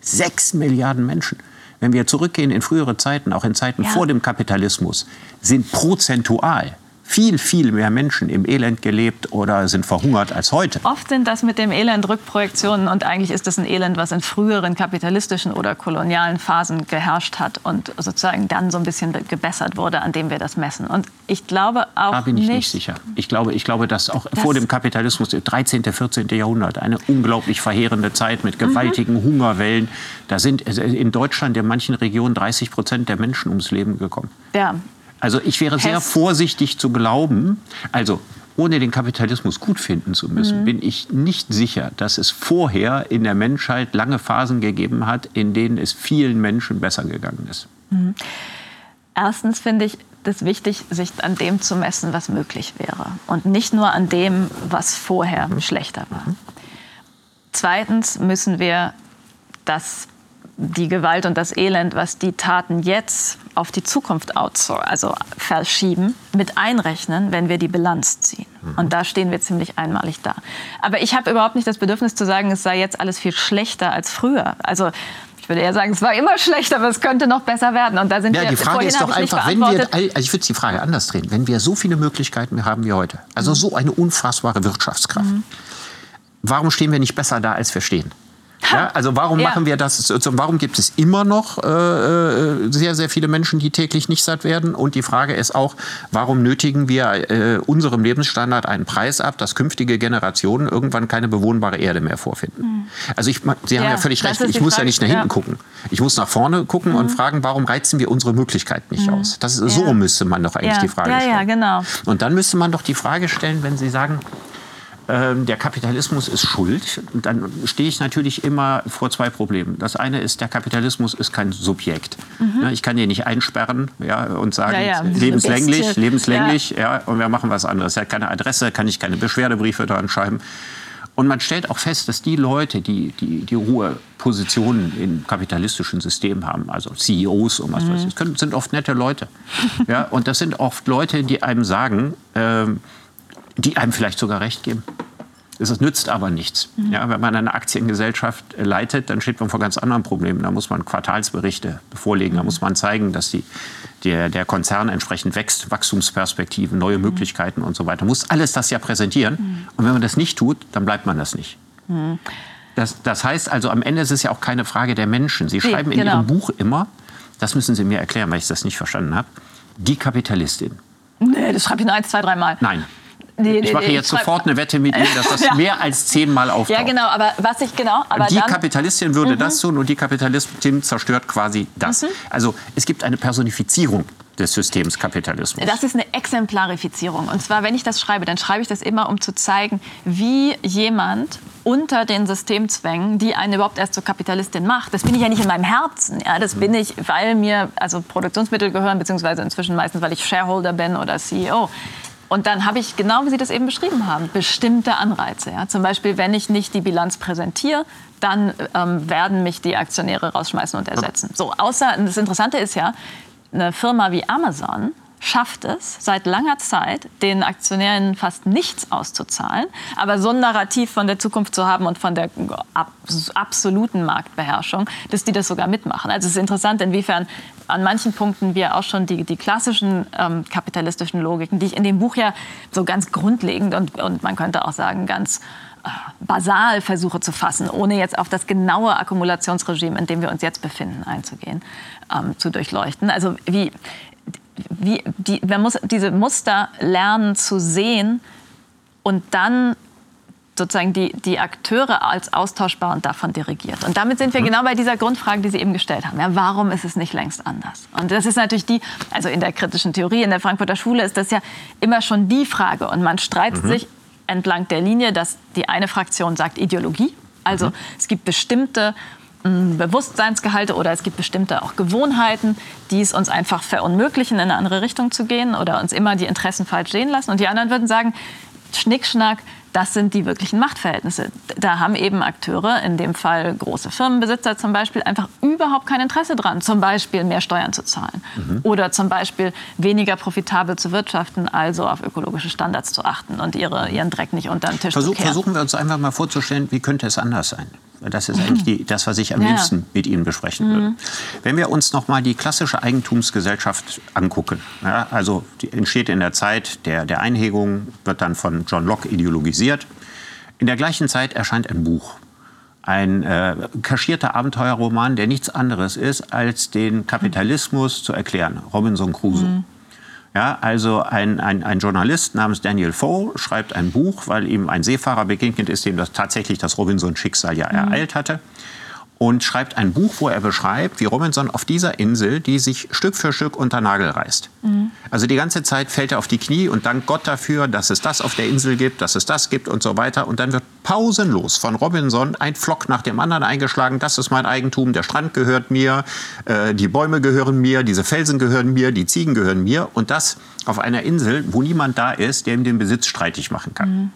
6 Milliarden Menschen. Wenn wir zurückgehen in frühere Zeiten, auch in Zeiten ja. vor dem Kapitalismus, sind prozentual viel, viel mehr Menschen im Elend gelebt oder sind verhungert als heute. Oft sind das mit dem Elend Rückprojektionen und eigentlich ist das ein Elend, was in früheren kapitalistischen oder kolonialen Phasen geherrscht hat und sozusagen dann so ein bisschen gebessert wurde, an dem wir das messen. Und ich glaube auch Da bin ich nicht, nicht sicher. Ich glaube, ich glaube, dass auch das vor dem Kapitalismus, 13., 14. Jahrhundert, eine unglaublich verheerende Zeit mit gewaltigen mhm. Hungerwellen, da sind in Deutschland in manchen Regionen 30 Prozent der Menschen ums Leben gekommen. Ja, also ich wäre sehr vorsichtig zu glauben, also ohne den Kapitalismus gut finden zu müssen, mhm. bin ich nicht sicher, dass es vorher in der Menschheit lange Phasen gegeben hat, in denen es vielen Menschen besser gegangen ist. Mhm. Erstens finde ich es wichtig, sich an dem zu messen, was möglich wäre und nicht nur an dem, was vorher mhm. schlechter war. Mhm. Zweitens müssen wir das die Gewalt und das Elend, was die Taten jetzt auf die Zukunft also verschieben, mit einrechnen, wenn wir die Bilanz ziehen. Mhm. Und da stehen wir ziemlich einmalig da. Aber ich habe überhaupt nicht das Bedürfnis zu sagen, es sei jetzt alles viel schlechter als früher. Also ich würde eher sagen, es war immer schlecht, aber es könnte noch besser werden. Und da sind ja, wir, die Frage ist doch einfach, wenn wir, also ich würde die Frage anders drehen, wenn wir so viele Möglichkeiten haben wie heute, also mhm. so eine unfassbare Wirtschaftskraft, mhm. warum stehen wir nicht besser da, als wir stehen? Ja, also warum ja. machen wir das? Warum gibt es immer noch äh, äh, sehr, sehr viele Menschen, die täglich nicht satt werden? Und die Frage ist auch, warum nötigen wir äh, unserem Lebensstandard einen Preis ab, dass künftige Generationen irgendwann keine bewohnbare Erde mehr vorfinden? Mhm. Also ich, Sie haben ja, ja völlig recht, ich muss Frage, ja nicht nach hinten gucken. Ich muss nach vorne gucken mhm. und fragen, warum reizen wir unsere Möglichkeit nicht mhm. aus? Das ist, So müsste man doch eigentlich die Frage stellen. Ja, genau. Und dann müsste man doch die Frage stellen, wenn Sie sagen, ähm, der Kapitalismus ist schuld, dann stehe ich natürlich immer vor zwei Problemen. Das eine ist, der Kapitalismus ist kein Subjekt. Mhm. Ich kann den nicht einsperren ja, und sagen, ja, ja. lebenslänglich, lebenslänglich, ja. und wir machen was anderes. Er hat keine Adresse, kann ich keine Beschwerdebriefe dran schreiben. Und man stellt auch fest, dass die Leute, die, die, die hohe Positionen im kapitalistischen System haben, also CEOs und was mhm. weiß ich, sind oft nette Leute. Ja, und das sind oft Leute, die einem sagen, ähm, die einem vielleicht sogar recht geben. Es nützt aber nichts. Mhm. Ja, wenn man eine Aktiengesellschaft leitet, dann steht man vor ganz anderen Problemen. Da muss man Quartalsberichte vorlegen. Da muss man zeigen, dass die, der, der Konzern entsprechend wächst, Wachstumsperspektiven, neue mhm. Möglichkeiten und so weiter. Man muss alles das ja präsentieren. Mhm. Und wenn man das nicht tut, dann bleibt man das nicht. Das, das, heißt also, am Ende ist es ja auch keine Frage der Menschen. Sie schreiben in genau. Ihrem Buch immer, das müssen Sie mir erklären, weil ich das nicht verstanden habe, die Kapitalistin. Nee, das schreibe ich nur ein, zwei, dreimal. Nein, Nee, ich mache nee, jetzt sofort eine Wette mit Ihnen, dass das ja. mehr als zehnmal auftaucht. Ja, genau, aber was ich genau. Aber die Kapitalistin würde mhm. das tun und die Kapitalistin zerstört quasi das. Mhm. Also es gibt eine Personifizierung des Systems Kapitalismus. Das ist eine Exemplarifizierung. Und zwar, wenn ich das schreibe, dann schreibe ich das immer, um zu zeigen, wie jemand unter den Systemzwängen, die einen überhaupt erst zur Kapitalistin macht. Das bin ich ja nicht in meinem Herzen. Ja, das bin ich, weil mir also Produktionsmittel gehören, beziehungsweise inzwischen meistens, weil ich Shareholder bin oder CEO. Und dann habe ich, genau wie Sie das eben beschrieben haben, bestimmte Anreize. Ja? Zum Beispiel, wenn ich nicht die Bilanz präsentiere, dann ähm, werden mich die Aktionäre rausschmeißen und ersetzen. So, außer, das Interessante ist ja, eine Firma wie Amazon schafft es seit langer Zeit, den Aktionären fast nichts auszuzahlen, aber so ein Narrativ von der Zukunft zu haben und von der absoluten Marktbeherrschung, dass die das sogar mitmachen. Also es ist interessant, inwiefern an manchen Punkten wir auch schon die, die klassischen ähm, kapitalistischen Logiken, die ich in dem Buch ja so ganz grundlegend und, und man könnte auch sagen ganz äh, basal versuche zu fassen, ohne jetzt auf das genaue Akkumulationsregime, in dem wir uns jetzt befinden, einzugehen, ähm, zu durchleuchten. Also wie wie, die, man muss diese Muster lernen zu sehen und dann sozusagen die, die Akteure als austauschbar und davon dirigiert. Und damit sind wir mhm. genau bei dieser Grundfrage, die Sie eben gestellt haben. Ja, warum ist es nicht längst anders? Und das ist natürlich die, also in der kritischen Theorie, in der Frankfurter Schule ist das ja immer schon die Frage. Und man streitet mhm. sich entlang der Linie, dass die eine Fraktion sagt Ideologie. Also mhm. es gibt bestimmte Bewusstseinsgehalte oder es gibt bestimmte auch Gewohnheiten, die es uns einfach verunmöglichen, in eine andere Richtung zu gehen oder uns immer die Interessen falsch sehen lassen. Und die anderen würden sagen, Schnickschnack, das sind die wirklichen Machtverhältnisse. Da haben eben Akteure, in dem Fall große Firmenbesitzer zum Beispiel, einfach überhaupt kein Interesse dran, zum Beispiel mehr Steuern zu zahlen mhm. oder zum Beispiel weniger profitabel zu wirtschaften, also auf ökologische Standards zu achten und ihre, ihren Dreck nicht unter den Tisch Versuch, zu kehren. Versuchen wir uns einfach mal vorzustellen, wie könnte es anders sein? Das ist eigentlich die, das, was ich am ja. liebsten mit Ihnen besprechen würde. Mhm. Wenn wir uns noch mal die klassische Eigentumsgesellschaft angucken, ja, also die entsteht in der Zeit der, der Einhegung, wird dann von John Locke ideologisiert. In der gleichen Zeit erscheint ein Buch, ein äh, kaschierter Abenteuerroman, der nichts anderes ist, als den Kapitalismus zu erklären. Robinson Crusoe. Mhm. Ja, also ein, ein, ein Journalist namens Daniel Foe schreibt ein Buch, weil ihm ein Seefahrer begegnet ist, dem das tatsächlich das Robinson-Schicksal ja mhm. ereilt hatte und schreibt ein Buch, wo er beschreibt, wie Robinson auf dieser Insel, die sich Stück für Stück unter Nagel reißt. Mhm. Also die ganze Zeit fällt er auf die Knie und dankt Gott dafür, dass es das auf der Insel gibt, dass es das gibt und so weiter. Und dann wird pausenlos von Robinson ein Flock nach dem anderen eingeschlagen. Das ist mein Eigentum, der Strand gehört mir, äh, die Bäume gehören mir, diese Felsen gehören mir, die Ziegen gehören mir. Und das auf einer Insel, wo niemand da ist, der ihm den Besitz streitig machen kann. Mhm.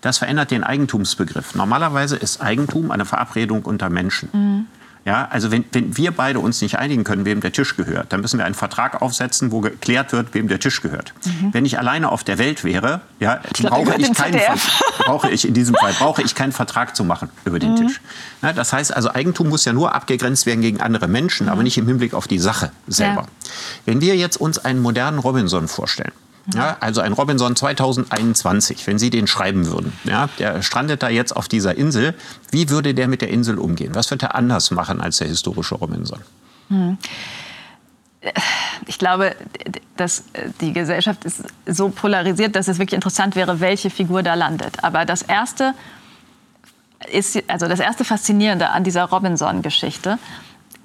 Das verändert den Eigentumsbegriff. Normalerweise ist Eigentum eine Verabredung unter Menschen. Mhm. Ja, also wenn, wenn wir beide uns nicht einigen können, wem der Tisch gehört, dann müssen wir einen Vertrag aufsetzen, wo geklärt wird, wem der Tisch gehört. Mhm. Wenn ich alleine auf der Welt wäre, ja, ich glaub, brauche, ich keinen, brauche ich in diesem Fall brauche ich keinen Vertrag zu machen über den mhm. Tisch. Ja, das heißt also, Eigentum muss ja nur abgegrenzt werden gegen andere Menschen, mhm. aber nicht im Hinblick auf die Sache selber. Ja. Wenn wir jetzt uns einen modernen Robinson vorstellen, ja, also ein Robinson 2021, wenn Sie den schreiben würden, ja, der strandet da jetzt auf dieser Insel. Wie würde der mit der Insel umgehen? Was würde er anders machen als der historische Robinson? Hm. Ich glaube, dass die Gesellschaft ist so polarisiert, dass es wirklich interessant wäre, welche Figur da landet. Aber das erste ist, also das erste Faszinierende an dieser Robinson-Geschichte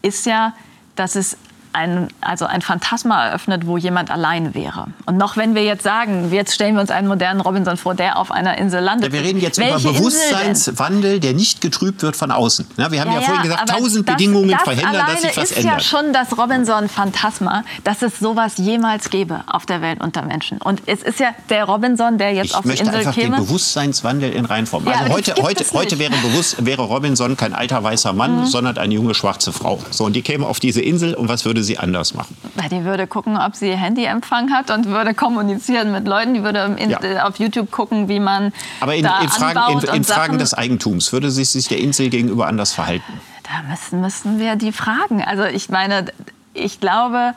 ist ja, dass es ein, also ein Phantasma eröffnet, wo jemand allein wäre. Und noch wenn wir jetzt sagen, jetzt stellen wir uns einen modernen Robinson vor, der auf einer Insel landet. Ja, wir reden jetzt über Bewusstseinswandel, der nicht getrübt wird von außen. Ja, wir haben ja, ja vorhin gesagt, tausend Bedingungen das verhindern, dass sich was ändert. Das ist ja schon das Robinson-Phantasma, dass es sowas jemals gäbe auf der Welt unter Menschen. Und es ist ja der Robinson, der jetzt ich auf die Insel käme. Ich möchte einfach den Bewusstseinswandel in Reinform. Also heute, heute, heute wäre, bewusst, wäre Robinson kein alter weißer Mann, mhm. sondern eine junge schwarze Frau. So, und die käme auf diese Insel und was würde sie anders machen? Die würde gucken, ob sie Handyempfang hat und würde kommunizieren mit Leuten. Die würde in, ja. auf YouTube gucken, wie man Aber in, da in Fragen, in, in Fragen des Eigentums würde sie sich der Insel gegenüber anders verhalten? Da müssen, müssen wir die fragen. Also ich meine, ich glaube,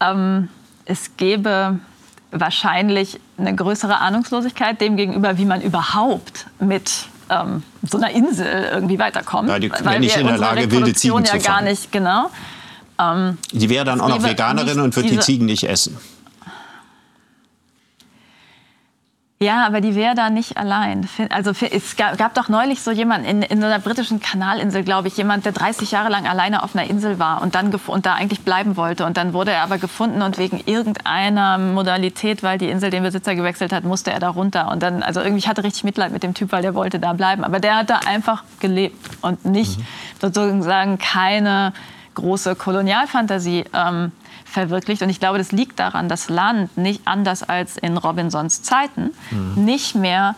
ähm, es gäbe wahrscheinlich eine größere Ahnungslosigkeit dem gegenüber, wie man überhaupt mit ähm, so einer Insel irgendwie weiterkommt. Ja, die wäre nicht in der Lage, wilde Ziegen ja zu gar nicht, genau. Ähm, die wäre dann auch noch Veganerin und wird die Ziegen nicht essen. Ja, aber die wäre da nicht allein. Also es gab, doch neulich so jemanden in, in einer britischen Kanalinsel, glaube ich, jemand, der 30 Jahre lang alleine auf einer Insel war und dann und da eigentlich bleiben wollte. Und dann wurde er aber gefunden und wegen irgendeiner Modalität, weil die Insel den Besitzer gewechselt hat, musste er da runter. Und dann, also irgendwie, ich hatte richtig Mitleid mit dem Typ, weil der wollte da bleiben. Aber der hat da einfach gelebt und nicht mhm. sozusagen keine große Kolonialfantasie. Ähm, verwirklicht. Und ich glaube, das liegt daran, dass Land nicht anders als in Robinsons Zeiten mhm. nicht mehr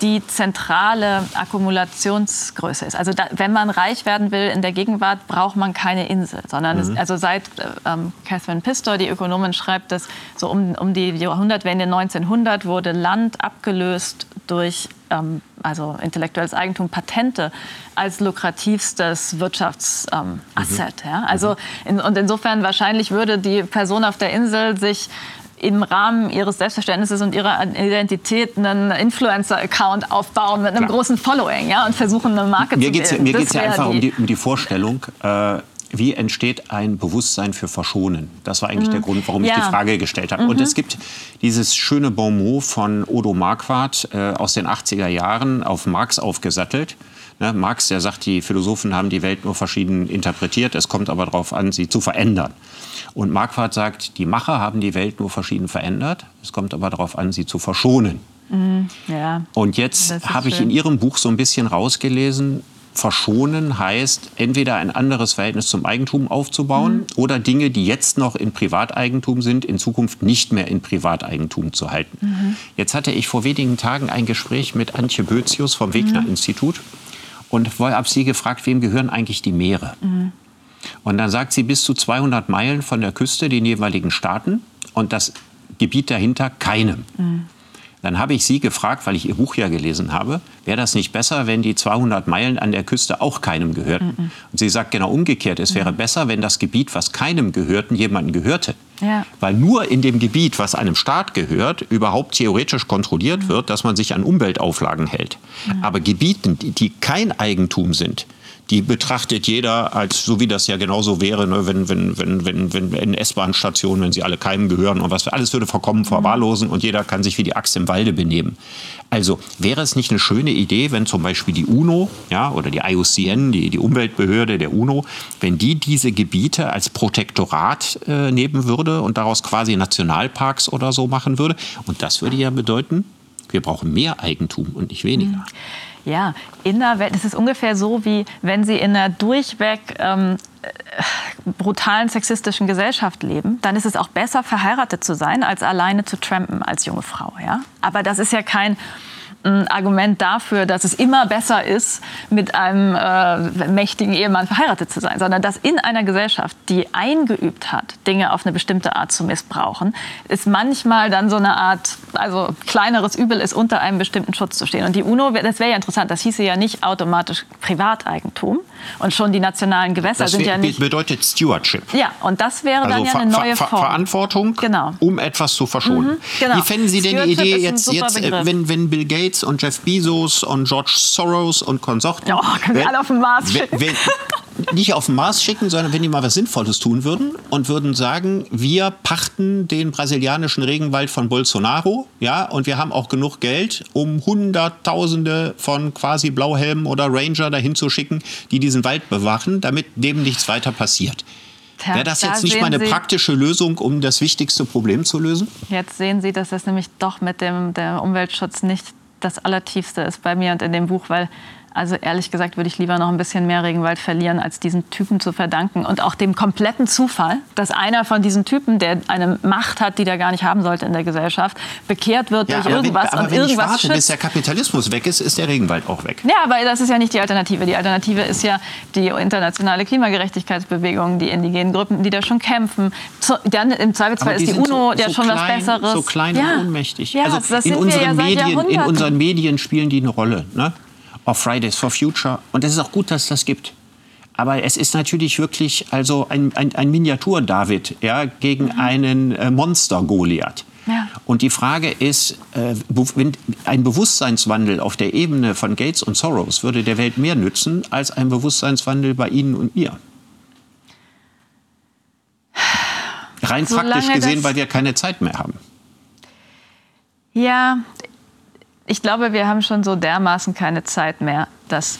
die zentrale Akkumulationsgröße ist. Also da, wenn man reich werden will in der Gegenwart, braucht man keine Insel, sondern mhm. es, also seit äh, ähm, Catherine Pistor, die Ökonomin, schreibt, dass so um, um die Jahrhundertwende 1900 wurde Land abgelöst durch ähm, also intellektuelles Eigentum, Patente als lukrativstes Wirtschaftsasset. Ähm, mhm. ja? Also mhm. in, und insofern wahrscheinlich würde die Person auf der Insel sich im Rahmen ihres Selbstverständnisses und ihrer Identität einen Influencer-Account aufbauen mit einem Klar. großen Following ja, und versuchen, eine Marke mir zu geht's, bilden. Mir geht es ja einfach um die, um die Vorstellung, äh, wie entsteht ein Bewusstsein für Verschonen? Das war eigentlich mhm. der Grund, warum ja. ich die Frage gestellt habe. Mhm. Und es gibt dieses schöne Bonmot von Odo Marquardt äh, aus den 80er Jahren auf Marx aufgesattelt. Ne, Marx, der sagt, die Philosophen haben die Welt nur verschieden interpretiert, es kommt aber darauf an, sie zu verändern. Und Marquardt sagt, die Macher haben die Welt nur verschieden verändert, es kommt aber darauf an, sie zu verschonen. Mhm, ja. Und jetzt habe ich in Ihrem Buch so ein bisschen rausgelesen, Verschonen heißt, entweder ein anderes Verhältnis zum Eigentum aufzubauen mhm. oder Dinge, die jetzt noch in Privateigentum sind, in Zukunft nicht mehr in Privateigentum zu halten. Mhm. Jetzt hatte ich vor wenigen Tagen ein Gespräch mit Antje Bözius vom Wegner-Institut mhm. Und habe sie gefragt, wem gehören eigentlich die Meere? Mhm. Und dann sagt sie, bis zu 200 Meilen von der Küste den jeweiligen Staaten und das Gebiet dahinter keinem. Mhm. Dann habe ich sie gefragt, weil ich ihr Buch ja gelesen habe, wäre das nicht besser, wenn die 200 Meilen an der Küste auch keinem gehörten? Mm Und sie sagt genau umgekehrt, es wäre mm besser, wenn das Gebiet, was keinem gehörten, jemandem gehörte. Ja. Weil nur in dem Gebiet, was einem Staat gehört, überhaupt theoretisch kontrolliert mm wird, dass man sich an Umweltauflagen hält. Aber Gebieten, die kein Eigentum sind, die betrachtet jeder als, so wie das ja genauso wäre, ne, wenn, wenn, wenn, wenn, wenn in S-Bahn-Stationen, wenn sie alle Keimen gehören und was, alles würde vollkommen verwahrlosen und jeder kann sich wie die Axt im Walde benehmen. Also wäre es nicht eine schöne Idee, wenn zum Beispiel die UNO ja, oder die IUCN, die, die Umweltbehörde der UNO, wenn die diese Gebiete als Protektorat äh, nehmen würde und daraus quasi Nationalparks oder so machen würde? Und das würde ja bedeuten, wir brauchen mehr Eigentum und nicht weniger. Mhm. Ja, in der Welt, es ist ungefähr so, wie wenn Sie in einer durchweg ähm, äh, brutalen sexistischen Gesellschaft leben, dann ist es auch besser, verheiratet zu sein, als alleine zu trampen als junge Frau. Ja? Aber das ist ja kein ein Argument dafür, dass es immer besser ist, mit einem äh, mächtigen Ehemann verheiratet zu sein, sondern dass in einer Gesellschaft, die eingeübt hat, Dinge auf eine bestimmte Art zu missbrauchen, ist manchmal dann so eine Art, also kleineres Übel ist, unter einem bestimmten Schutz zu stehen. Und die UNO, das wäre ja interessant, das hieße ja nicht automatisch Privateigentum und schon die nationalen Gewässer das sind ja nicht... bedeutet Stewardship. Ja, und das wäre also dann ja eine neue Ver Form. Verantwortung, genau. um etwas zu verschonen. Mhm, genau. Wie fänden Sie denn die Idee jetzt, jetzt äh, wenn, wenn Bill Gates Gates und Jeff Bezos und George Soros und Konsorten. Oh, können wir alle auf den Mars schicken. Wenn, nicht auf den Mars schicken, sondern wenn die mal was Sinnvolles tun würden und würden sagen, wir pachten den brasilianischen Regenwald von Bolsonaro, ja, und wir haben auch genug Geld, um Hunderttausende von quasi Blauhelmen oder Ranger dahin zu schicken, die diesen Wald bewachen, damit dem nichts weiter passiert. Ja, Wäre das da jetzt nicht mal eine Sie, praktische Lösung, um das wichtigste Problem zu lösen? Jetzt sehen Sie, dass das nämlich doch mit dem der Umweltschutz nicht das Allertiefste ist bei mir und in dem Buch, weil also ehrlich gesagt würde ich lieber noch ein bisschen mehr Regenwald verlieren, als diesen Typen zu verdanken. Und auch dem kompletten Zufall, dass einer von diesen Typen, der eine Macht hat, die der gar nicht haben sollte in der Gesellschaft, bekehrt wird ja, durch irgendwas wenn, und irgendwas ich warte, schützt. Bis der Kapitalismus weg ist, ist der Regenwald auch weg. Ja, aber das ist ja nicht die Alternative. Die Alternative ist ja die internationale Klimagerechtigkeitsbewegung, die indigenen Gruppen, die da schon kämpfen. Dann im Zweifelsfall ist die UNO so, ja schon klein, was Besseres. So klein ja. und ohnmächtig. Ja, also in unseren, ja Medien, in unseren Medien spielen die eine Rolle. Ne? Auf Fridays for Future. Und es ist auch gut, dass es das gibt. Aber es ist natürlich wirklich also ein, ein, ein Miniatur-David ja, gegen mhm. einen äh, Monster-Goliath. Ja. Und die Frage ist, äh, ein Bewusstseinswandel auf der Ebene von Gates und Soros würde der Welt mehr nützen als ein Bewusstseinswandel bei Ihnen und mir. Rein Solange praktisch gesehen, weil wir keine Zeit mehr haben. Ja, ich glaube, wir haben schon so dermaßen keine Zeit mehr, dass,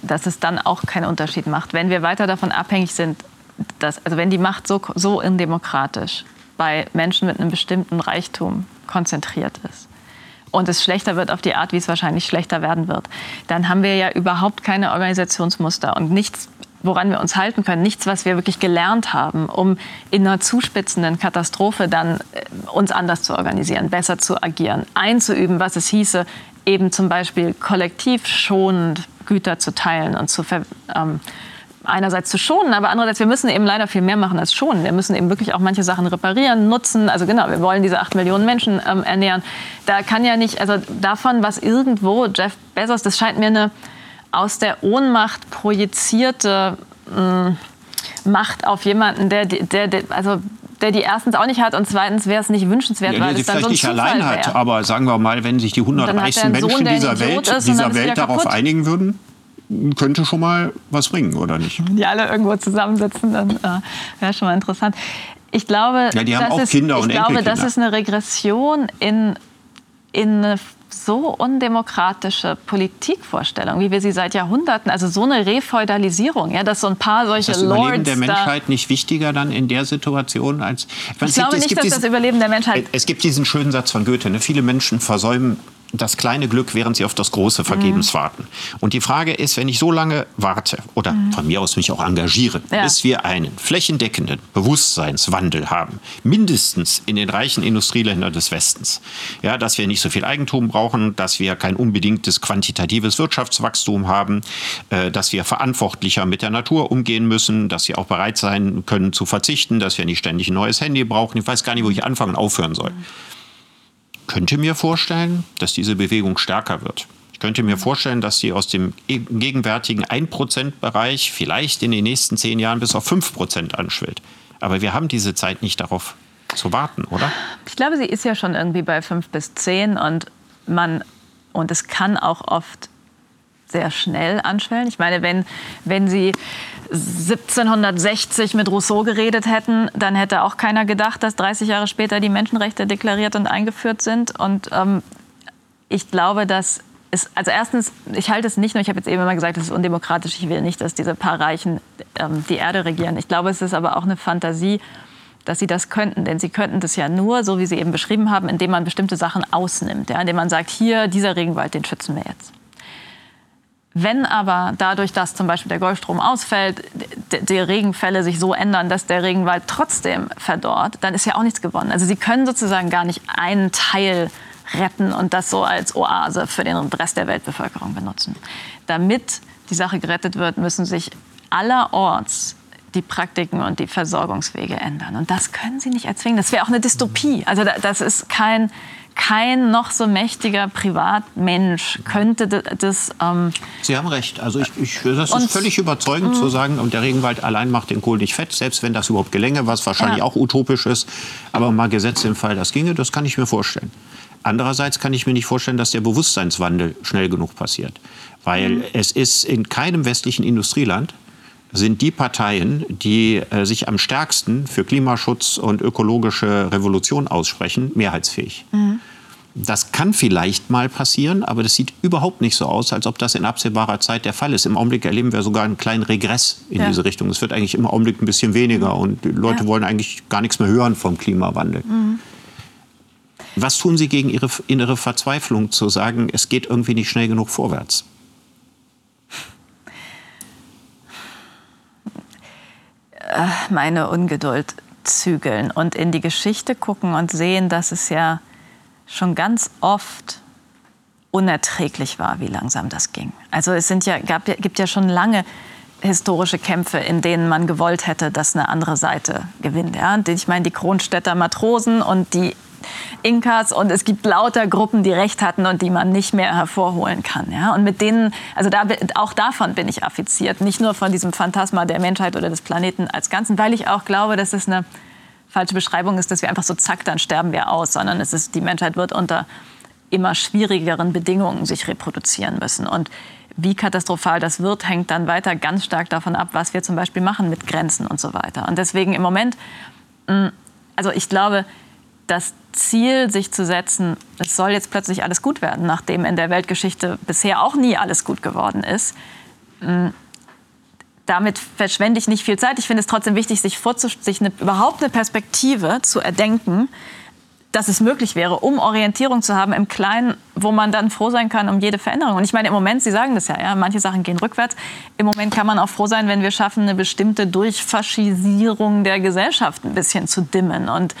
dass es dann auch keinen Unterschied macht. Wenn wir weiter davon abhängig sind, dass, also wenn die Macht so, so indemokratisch bei Menschen mit einem bestimmten Reichtum konzentriert ist und es schlechter wird auf die Art, wie es wahrscheinlich schlechter werden wird, dann haben wir ja überhaupt keine Organisationsmuster und nichts woran wir uns halten können, nichts, was wir wirklich gelernt haben, um in einer zuspitzenden Katastrophe dann äh, uns anders zu organisieren, besser zu agieren, einzuüben, was es hieße, eben zum Beispiel kollektiv schonend Güter zu teilen und zu ähm, einerseits zu schonen, aber andererseits, wir müssen eben leider viel mehr machen als schonen. Wir müssen eben wirklich auch manche Sachen reparieren, nutzen. Also genau, wir wollen diese acht Millionen Menschen ähm, ernähren. Da kann ja nicht, also davon, was irgendwo Jeff Bezos, das scheint mir eine aus der Ohnmacht projizierte mh, mm, Macht auf jemanden, der, der, der, also der die erstens auch nicht hat und zweitens wäre es nicht wünschenswert, ja, weil es dann so ein nicht Zufall allein hat, aber sagen wir mal, wenn sich die 100 reichsten Menschen Sohn, dieser Welt, dieser Welt darauf einigen würden, könnte schon mal was bringen, oder nicht? Wenn die alle irgendwo zusammensitzen, dann äh, wäre schon mal interessant. Ich glaube, ja, die haben auch ist, Kinder und ich glaube, das ist eine Regression in, in eine so undemokratische Politikvorstellung, wie wir sie seit Jahrhunderten, also so eine Refeudalisierung, ja, dass so ein paar solche ist das Lords Überleben der Menschheit nicht wichtiger dann in der Situation als ich glaube nicht, dass diesen, das Überleben der Menschheit. Es gibt diesen schönen Satz von Goethe: ne? Viele Menschen versäumen das kleine Glück, während sie auf das große vergebens mhm. warten. Und die Frage ist, wenn ich so lange warte oder mhm. von mir aus mich auch engagiere, ja. bis wir einen flächendeckenden Bewusstseinswandel haben, mindestens in den reichen Industrieländern des Westens, ja, dass wir nicht so viel Eigentum brauchen, dass wir kein unbedingtes quantitatives Wirtschaftswachstum haben, äh, dass wir verantwortlicher mit der Natur umgehen müssen, dass wir auch bereit sein können zu verzichten, dass wir nicht ständig ein neues Handy brauchen. Ich weiß gar nicht, wo ich anfangen und aufhören soll. Mhm könnte mir vorstellen, dass diese Bewegung stärker wird. Ich könnte mir vorstellen, dass sie aus dem gegenwärtigen 1%-Bereich vielleicht in den nächsten zehn Jahren bis auf 5% anschwillt. Aber wir haben diese Zeit nicht darauf zu warten, oder? Ich glaube, sie ist ja schon irgendwie bei 5 bis 10 und man und es kann auch oft sehr schnell anschwellen. Ich meine, wenn, wenn Sie 1760 mit Rousseau geredet hätten, dann hätte auch keiner gedacht, dass 30 Jahre später die Menschenrechte deklariert und eingeführt sind. Und ähm, ich glaube, dass es, also erstens, ich halte es nicht nur, ich habe jetzt eben immer gesagt, es ist undemokratisch, ich will nicht, dass diese paar Reichen ähm, die Erde regieren. Ich glaube, es ist aber auch eine Fantasie, dass sie das könnten. Denn sie könnten das ja nur, so wie Sie eben beschrieben haben, indem man bestimmte Sachen ausnimmt. Ja, indem man sagt, hier, dieser Regenwald, den schützen wir jetzt. Wenn aber dadurch, dass zum Beispiel der Golfstrom ausfällt, die Regenfälle sich so ändern, dass der Regenwald trotzdem verdorrt, dann ist ja auch nichts gewonnen. Also Sie können sozusagen gar nicht einen Teil retten und das so als Oase für den Rest der Weltbevölkerung benutzen. Damit die Sache gerettet wird, müssen sich allerorts die Praktiken und die Versorgungswege ändern. Und das können Sie nicht erzwingen. Das wäre auch eine Dystopie. Also das ist kein, kein noch so mächtiger Privatmensch könnte das. Ähm Sie haben recht. Also ich, ich das ist völlig überzeugend zu sagen, und der Regenwald allein macht den Kohl nicht fett, selbst wenn das überhaupt gelänge, was wahrscheinlich ja. auch utopisch ist. Aber mal gesetzt im Fall, das ginge, das kann ich mir vorstellen. Andererseits kann ich mir nicht vorstellen, dass der Bewusstseinswandel schnell genug passiert. Weil mhm. es ist in keinem westlichen Industrieland sind die Parteien, die äh, sich am stärksten für Klimaschutz und ökologische Revolution aussprechen, mehrheitsfähig. Mhm. Das kann vielleicht mal passieren, aber das sieht überhaupt nicht so aus, als ob das in absehbarer Zeit der Fall ist. Im Augenblick erleben wir sogar einen kleinen Regress in ja. diese Richtung. Es wird eigentlich im Augenblick ein bisschen weniger und die Leute ja. wollen eigentlich gar nichts mehr hören vom Klimawandel. Mhm. Was tun Sie gegen Ihre innere Verzweiflung, zu sagen, es geht irgendwie nicht schnell genug vorwärts? Meine Ungeduld zügeln und in die Geschichte gucken und sehen, dass es ja schon ganz oft unerträglich war, wie langsam das ging. Also es sind ja, gab, gibt ja schon lange historische Kämpfe, in denen man gewollt hätte, dass eine andere Seite gewinnt. Ja? Ich meine, die Kronstädter Matrosen und die Inkas und es gibt lauter Gruppen, die Recht hatten und die man nicht mehr hervorholen kann. Ja? Und mit denen, also da, auch davon bin ich affiziert, nicht nur von diesem Phantasma der Menschheit oder des Planeten als Ganzen, weil ich auch glaube, dass es eine falsche Beschreibung ist, dass wir einfach so zack, dann sterben wir aus, sondern es ist, die Menschheit wird unter immer schwierigeren Bedingungen sich reproduzieren müssen. Und wie katastrophal das wird, hängt dann weiter ganz stark davon ab, was wir zum Beispiel machen mit Grenzen und so weiter. Und deswegen im Moment, mm, also ich glaube, das Ziel, sich zu setzen, es soll jetzt plötzlich alles gut werden, nachdem in der Weltgeschichte bisher auch nie alles gut geworden ist, mm, damit verschwende ich nicht viel Zeit. Ich finde es trotzdem wichtig, sich, sich eine, überhaupt eine Perspektive zu erdenken, dass es möglich wäre, um Orientierung zu haben im Kleinen, wo man dann froh sein kann um jede Veränderung. Und ich meine, im Moment, Sie sagen das ja, ja, manche Sachen gehen rückwärts. Im Moment kann man auch froh sein, wenn wir schaffen, eine bestimmte Durchfaschisierung der Gesellschaft ein bisschen zu dimmen und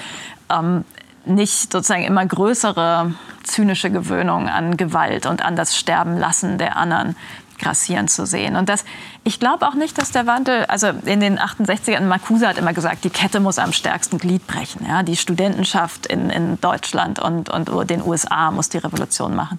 ähm, nicht sozusagen immer größere zynische Gewöhnung an Gewalt und an das Sterben lassen der anderen grassieren zu sehen. Und das, ich glaube auch nicht, dass der Wandel, also in den 68ern, Marcuse hat immer gesagt, die Kette muss am stärksten Glied brechen. Ja? Die Studentenschaft in, in Deutschland und, und den USA muss die Revolution machen.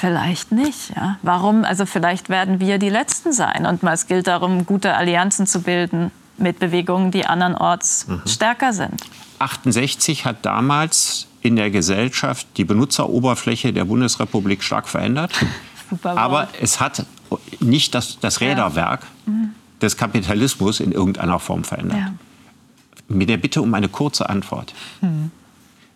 Vielleicht nicht. Ja? Warum? Also vielleicht werden wir die Letzten sein. Und es gilt darum, gute Allianzen zu bilden mit Bewegungen, die andernorts mhm. stärker sind. 68 hat damals in der Gesellschaft die Benutzeroberfläche der Bundesrepublik stark verändert. Aber es hat nicht das, das Räderwerk ja. mhm. des Kapitalismus in irgendeiner Form verändert. Ja. Mit der Bitte um eine kurze Antwort. Mhm.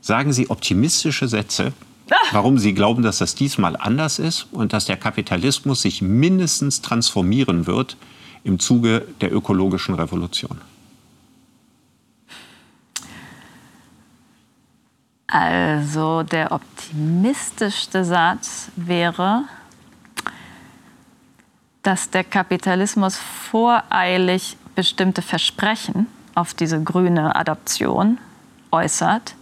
Sagen Sie optimistische Sätze, ah. warum Sie glauben, dass das diesmal anders ist und dass der Kapitalismus sich mindestens transformieren wird im Zuge der ökologischen Revolution. Also der optimistischste Satz wäre, dass der Kapitalismus voreilig bestimmte Versprechen auf diese grüne Adoption äußert,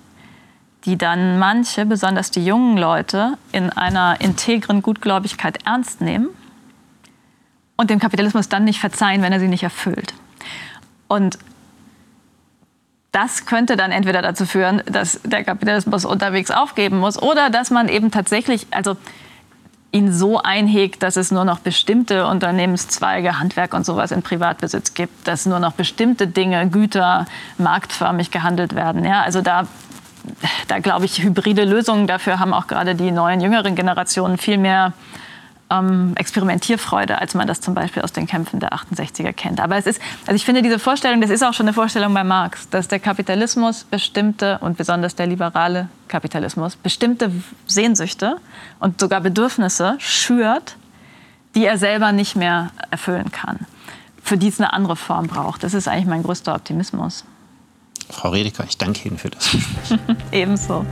die dann manche, besonders die jungen Leute, in einer integren Gutgläubigkeit ernst nehmen und dem Kapitalismus dann nicht verzeihen, wenn er sie nicht erfüllt. Und das könnte dann entweder dazu führen, dass der Kapitalismus unterwegs aufgeben muss oder dass man eben tatsächlich, also ihn so einhegt, dass es nur noch bestimmte Unternehmenszweige, Handwerk und sowas in Privatbesitz gibt, dass nur noch bestimmte Dinge, Güter marktförmig gehandelt werden. Ja, also da, da glaube ich, hybride Lösungen dafür haben auch gerade die neuen, jüngeren Generationen viel mehr ähm, Experimentierfreude, als man das zum Beispiel aus den Kämpfen der 68er kennt. Aber es ist, also ich finde diese Vorstellung, das ist auch schon eine Vorstellung bei Marx, dass der Kapitalismus bestimmte und besonders der liberale Kapitalismus bestimmte Sehnsüchte und sogar Bedürfnisse schürt, die er selber nicht mehr erfüllen kann, für die es eine andere Form braucht. Das ist eigentlich mein größter Optimismus. Frau Redeker, ich danke Ihnen für das Ebenso.